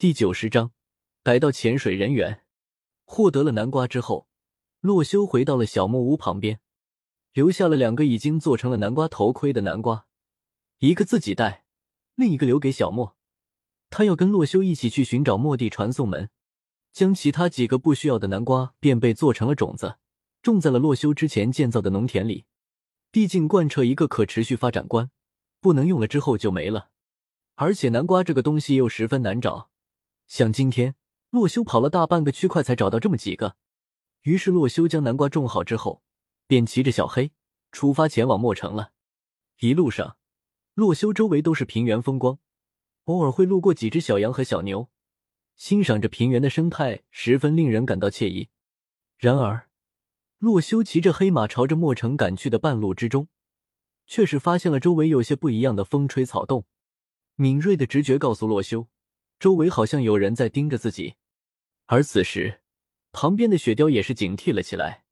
第九十章，逮到潜水人员。获得了南瓜之后，洛修回到了小木屋旁边，留下了两个已经做成了南瓜头盔的南瓜，一个自己带，另一个留给小莫。他要跟洛修一起去寻找末地传送门，将其他几个不需要的南瓜便被做成了种子，种在了洛修之前建造的农田里。毕竟贯彻一个可持续发展观，不能用了之后就没了。而且南瓜这个东西又十分难找，像今天洛修跑了大半个区块才找到这么几个。于是洛修将南瓜种好之后，便骑着小黑出发前往墨城了。一路上，洛修周围都是平原风光。偶尔会路过几只小羊和小牛，欣赏着平原的生态，十分令人感到惬意。然而，洛修骑着黑马朝着墨城赶去的半路之中，却是发现了周围有些不一样的风吹草动。敏锐的直觉告诉洛修，周围好像有人在盯着自己。而此时，旁边的雪貂也是警惕了起来，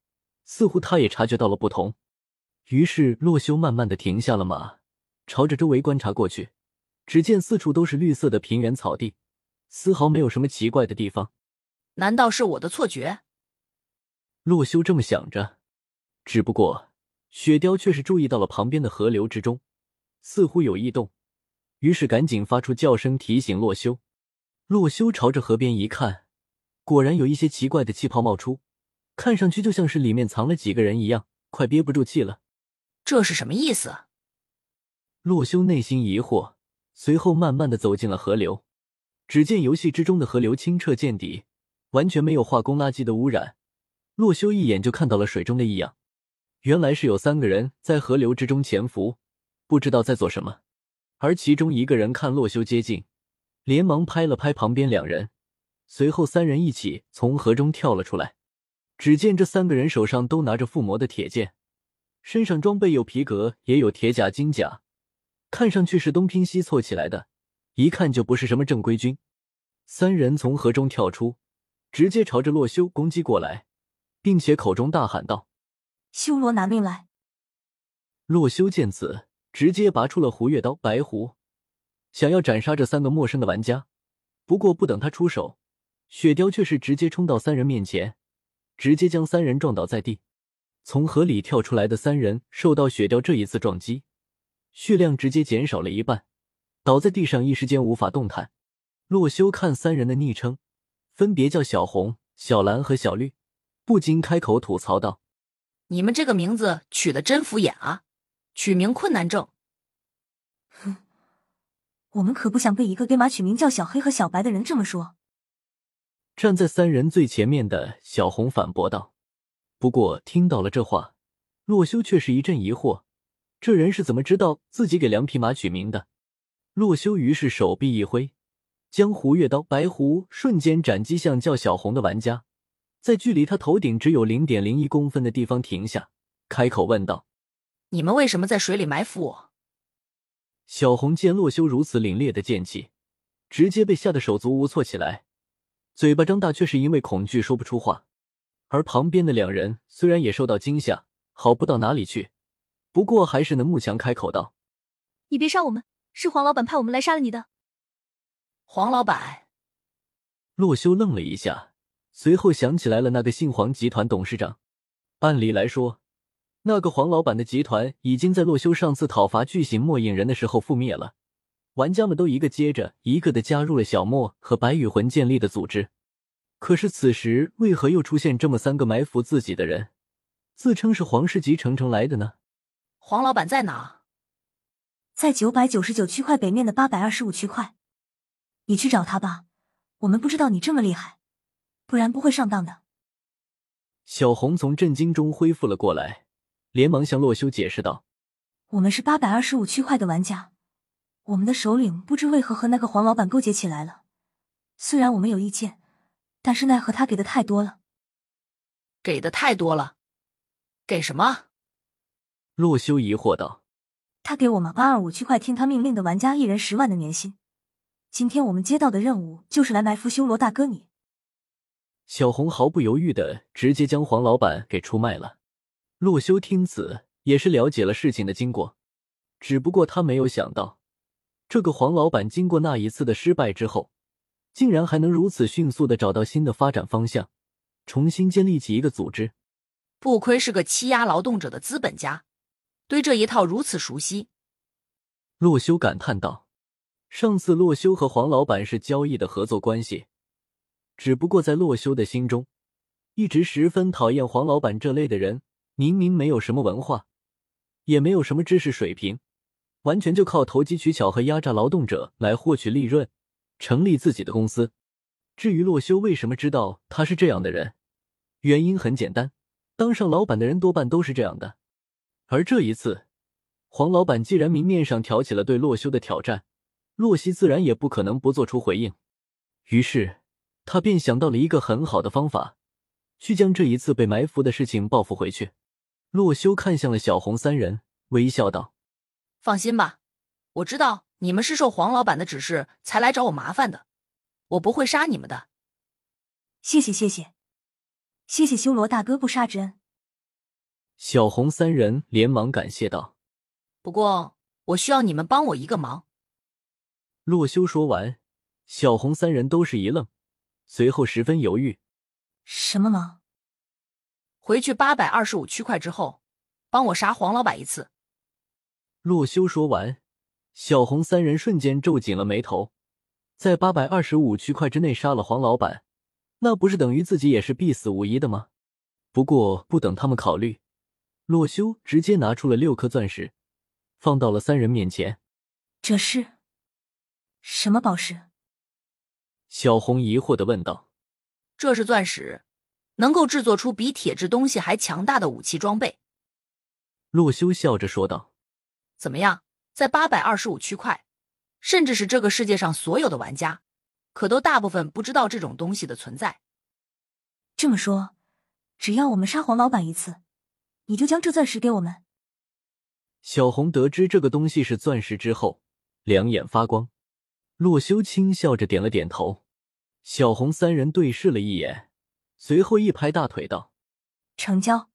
似乎他也察觉到了不同。于是，洛修慢慢的停下了马，朝着周围观察过去。只见四处都是绿色的平原草地，丝毫没有什么奇怪的地方。难道是我的错觉？洛修这么想着。只不过雪貂却是注意到了旁边的河流之中似乎有异动，于是赶紧发出叫声提醒洛修。洛修朝着河边一看，果然有一些奇怪的气泡冒出，看上去就像是里面藏了几个人一样，快憋不住气了。这是什么意思？洛修内心疑惑。随后慢慢的走进了河流，只见游戏之中的河流清澈见底，完全没有化工垃圾的污染。洛修一眼就看到了水中的异样，原来是有三个人在河流之中潜伏，不知道在做什么。而其中一个人看洛修接近，连忙拍了拍旁边两人，随后三人一起从河中跳了出来。只见这三个人手上都拿着附魔的铁剑，身上装备有皮革，也有铁甲、金甲。看上去是东拼西凑起来的，一看就不是什么正规军。三人从河中跳出，直接朝着洛修攻击过来，并且口中大喊道：“修罗拿命来！”洛修见此，直接拔出了胡月刀白狐，想要斩杀这三个陌生的玩家。不过不等他出手，雪貂却是直接冲到三人面前，直接将三人撞倒在地。从河里跳出来的三人受到雪貂这一次撞击。血量直接减少了一半，倒在地上，一时间无法动弹。洛修看三人的昵称，分别叫小红、小蓝和小绿，不禁开口吐槽道：“你们这个名字取的真敷衍啊，取名困难症。”哼，我们可不想被一个给马取名叫小黑和小白的人这么说。站在三人最前面的小红反驳道。不过听到了这话，洛修却是一阵疑惑。这人是怎么知道自己给两匹马取名的？洛修于是手臂一挥，江湖月刀白狐瞬间斩击向叫小红的玩家，在距离他头顶只有零点零一公分的地方停下，开口问道：“你们为什么在水里埋伏我？”小红见洛修如此凛冽的剑气，直接被吓得手足无措起来，嘴巴张大，却是因为恐惧说不出话。而旁边的两人虽然也受到惊吓，好不到哪里去。不过还是能慕强开口道：“你别杀我们，是黄老板派我们来杀了你的。”黄老板，洛修愣了一下，随后想起来了那个姓黄集团董事长。按理来说，那个黄老板的集团已经在洛修上次讨伐巨型末影人的时候覆灭了，玩家们都一个接着一个的加入了小莫和白羽魂建立的组织。可是此时为何又出现这么三个埋伏自己的人，自称是皇室集成城来的呢？黄老板在哪？在九百九十九区块北面的八百二十五区块，你去找他吧。我们不知道你这么厉害，不然不会上当的。小红从震惊中恢复了过来，连忙向洛修解释道：“我们是八百二十五区块的玩家，我们的首领不知为何和那个黄老板勾结起来了。虽然我们有意见，但是奈何他给的太多了。给的太多了，给什么？”洛修疑惑道：“他给我们八二五区块听他命令的玩家一人十万的年薪。今天我们接到的任务就是来埋伏修罗大哥你。”小红毫不犹豫的直接将黄老板给出卖了。洛修听此也是了解了事情的经过，只不过他没有想到，这个黄老板经过那一次的失败之后，竟然还能如此迅速的找到新的发展方向，重新建立起一个组织。不亏是个欺压劳动者的资本家，对这一套如此熟悉。洛修感叹道：“上次洛修和黄老板是交易的合作关系，只不过在洛修的心中，一直十分讨厌黄老板这类的人。明明没有什么文化，也没有什么知识水平，完全就靠投机取巧和压榨劳动者来获取利润，成立自己的公司。至于洛修为什么知道他是这样的人，原因很简单，当上老板的人多半都是这样的。而这一次。”黄老板既然明面上挑起了对洛修的挑战，洛西自然也不可能不做出回应。于是他便想到了一个很好的方法，去将这一次被埋伏的事情报复回去。洛修看向了小红三人，微笑道：“放心吧，我知道你们是受黄老板的指示才来找我麻烦的，我不会杀你们的。”谢谢谢谢，谢谢修罗大哥不杀之恩。小红三人连忙感谢道。不过，我需要你们帮我一个忙。洛修说完，小红三人都是一愣，随后十分犹豫：“什么忙？”回去八百二十五区块之后，帮我杀黄老板一次。洛修说完，小红三人瞬间皱紧了眉头。在八百二十五区块之内杀了黄老板，那不是等于自己也是必死无疑的吗？不过，不等他们考虑，洛修直接拿出了六颗钻石。放到了三人面前，这是什么宝石？小红疑惑的问道。这是钻石，能够制作出比铁质东西还强大的武器装备。洛修笑着说道。怎么样，在八百二十五区块，甚至是这个世界上所有的玩家，可都大部分不知道这种东西的存在。这么说，只要我们杀黄老板一次，你就将这钻石给我们？小红得知这个东西是钻石之后，两眼发光。洛修轻笑着点了点头。小红三人对视了一眼，随后一拍大腿道：“成交。”